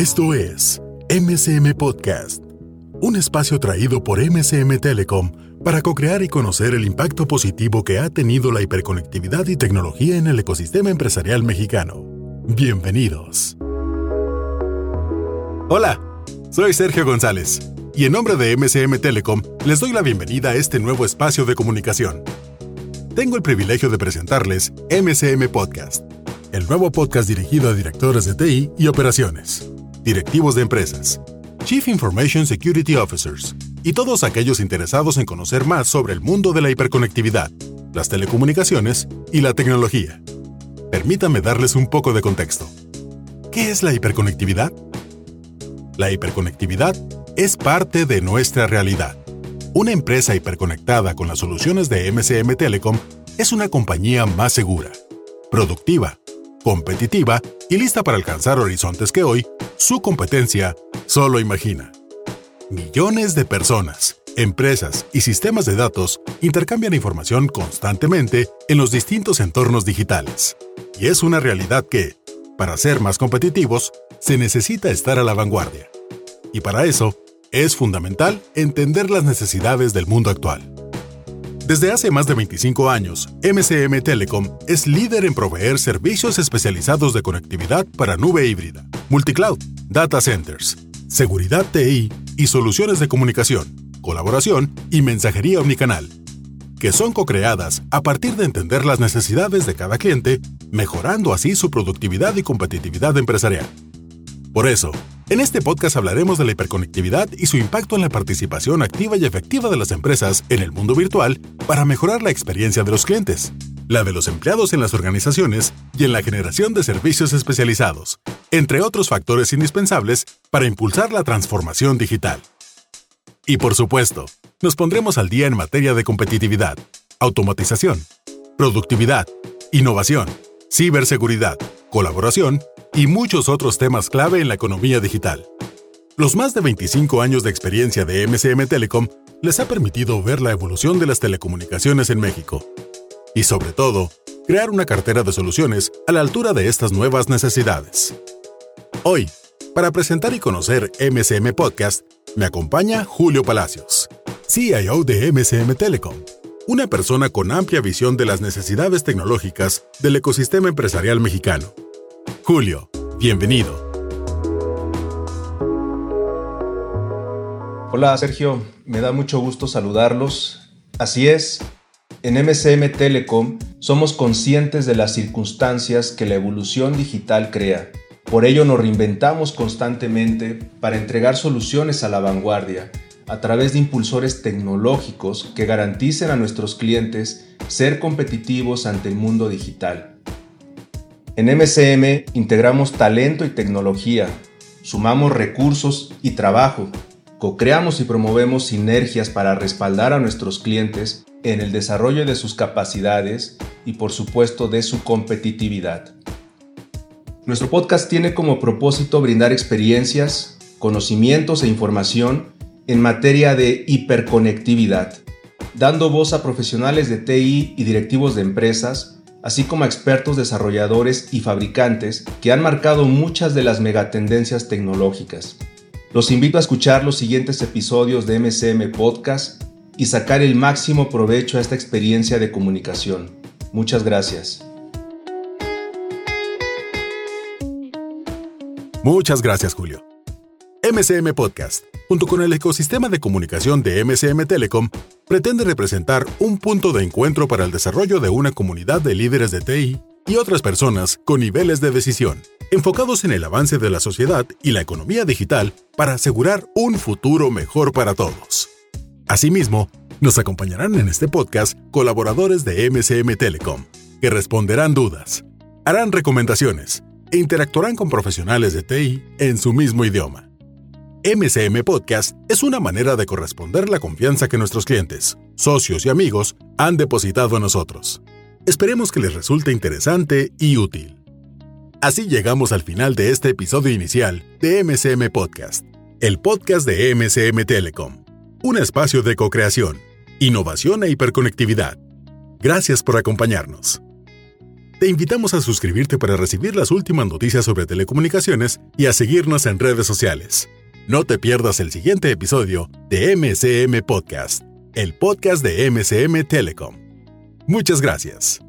Esto es MCM Podcast, un espacio traído por MCM Telecom para co-crear y conocer el impacto positivo que ha tenido la hiperconectividad y tecnología en el ecosistema empresarial mexicano. Bienvenidos. Hola, soy Sergio González y en nombre de MCM Telecom les doy la bienvenida a este nuevo espacio de comunicación. Tengo el privilegio de presentarles MCM Podcast, el nuevo podcast dirigido a directores de TI y operaciones directivos de empresas, Chief Information Security Officers y todos aquellos interesados en conocer más sobre el mundo de la hiperconectividad, las telecomunicaciones y la tecnología. Permítanme darles un poco de contexto. ¿Qué es la hiperconectividad? La hiperconectividad es parte de nuestra realidad. Una empresa hiperconectada con las soluciones de MCM Telecom es una compañía más segura, productiva, competitiva y lista para alcanzar horizontes que hoy su competencia solo imagina. Millones de personas, empresas y sistemas de datos intercambian información constantemente en los distintos entornos digitales. Y es una realidad que, para ser más competitivos, se necesita estar a la vanguardia. Y para eso, es fundamental entender las necesidades del mundo actual. Desde hace más de 25 años, MCM Telecom es líder en proveer servicios especializados de conectividad para nube híbrida, multicloud, data centers, seguridad TI y soluciones de comunicación, colaboración y mensajería omnicanal, que son co-creadas a partir de entender las necesidades de cada cliente, mejorando así su productividad y competitividad empresarial. Por eso, en este podcast hablaremos de la hiperconectividad y su impacto en la participación activa y efectiva de las empresas en el mundo virtual para mejorar la experiencia de los clientes, la de los empleados en las organizaciones y en la generación de servicios especializados, entre otros factores indispensables para impulsar la transformación digital. Y por supuesto, nos pondremos al día en materia de competitividad, automatización, productividad, innovación, ciberseguridad, colaboración y muchos otros temas clave en la economía digital. Los más de 25 años de experiencia de MCM Telecom les ha permitido ver la evolución de las telecomunicaciones en México y, sobre todo, crear una cartera de soluciones a la altura de estas nuevas necesidades. Hoy, para presentar y conocer MCM Podcast, me acompaña Julio Palacios, CIO de MCM Telecom, una persona con amplia visión de las necesidades tecnológicas del ecosistema empresarial mexicano Julio, bienvenido. Hola Sergio, me da mucho gusto saludarlos. Así es, en MCM Telecom somos conscientes de las circunstancias que la evolución digital crea. Por ello nos reinventamos constantemente para entregar soluciones a la vanguardia a través de impulsores tecnológicos que garanticen a nuestros clientes ser competitivos ante el mundo digital. En MCM integramos talento y tecnología, sumamos recursos y trabajo, co-creamos y promovemos sinergias para respaldar a nuestros clientes en el desarrollo de sus capacidades y por supuesto de su competitividad. Nuestro podcast tiene como propósito brindar experiencias, conocimientos e información en materia de hiperconectividad, dando voz a profesionales de TI y directivos de empresas así como a expertos desarrolladores y fabricantes que han marcado muchas de las megatendencias tecnológicas. Los invito a escuchar los siguientes episodios de MCM Podcast y sacar el máximo provecho a esta experiencia de comunicación. Muchas gracias. Muchas gracias, Julio. MCM Podcast, junto con el ecosistema de comunicación de MCM Telecom, pretende representar un punto de encuentro para el desarrollo de una comunidad de líderes de TI y otras personas con niveles de decisión, enfocados en el avance de la sociedad y la economía digital para asegurar un futuro mejor para todos. Asimismo, nos acompañarán en este podcast colaboradores de MCM Telecom, que responderán dudas, harán recomendaciones e interactuarán con profesionales de TI en su mismo idioma. MCM Podcast es una manera de corresponder la confianza que nuestros clientes, socios y amigos han depositado en nosotros. Esperemos que les resulte interesante y útil. Así llegamos al final de este episodio inicial de MCM Podcast, el podcast de MCM Telecom, un espacio de co-creación, innovación e hiperconectividad. Gracias por acompañarnos. Te invitamos a suscribirte para recibir las últimas noticias sobre telecomunicaciones y a seguirnos en redes sociales. No te pierdas el siguiente episodio de MCM Podcast, el podcast de MCM Telecom. Muchas gracias.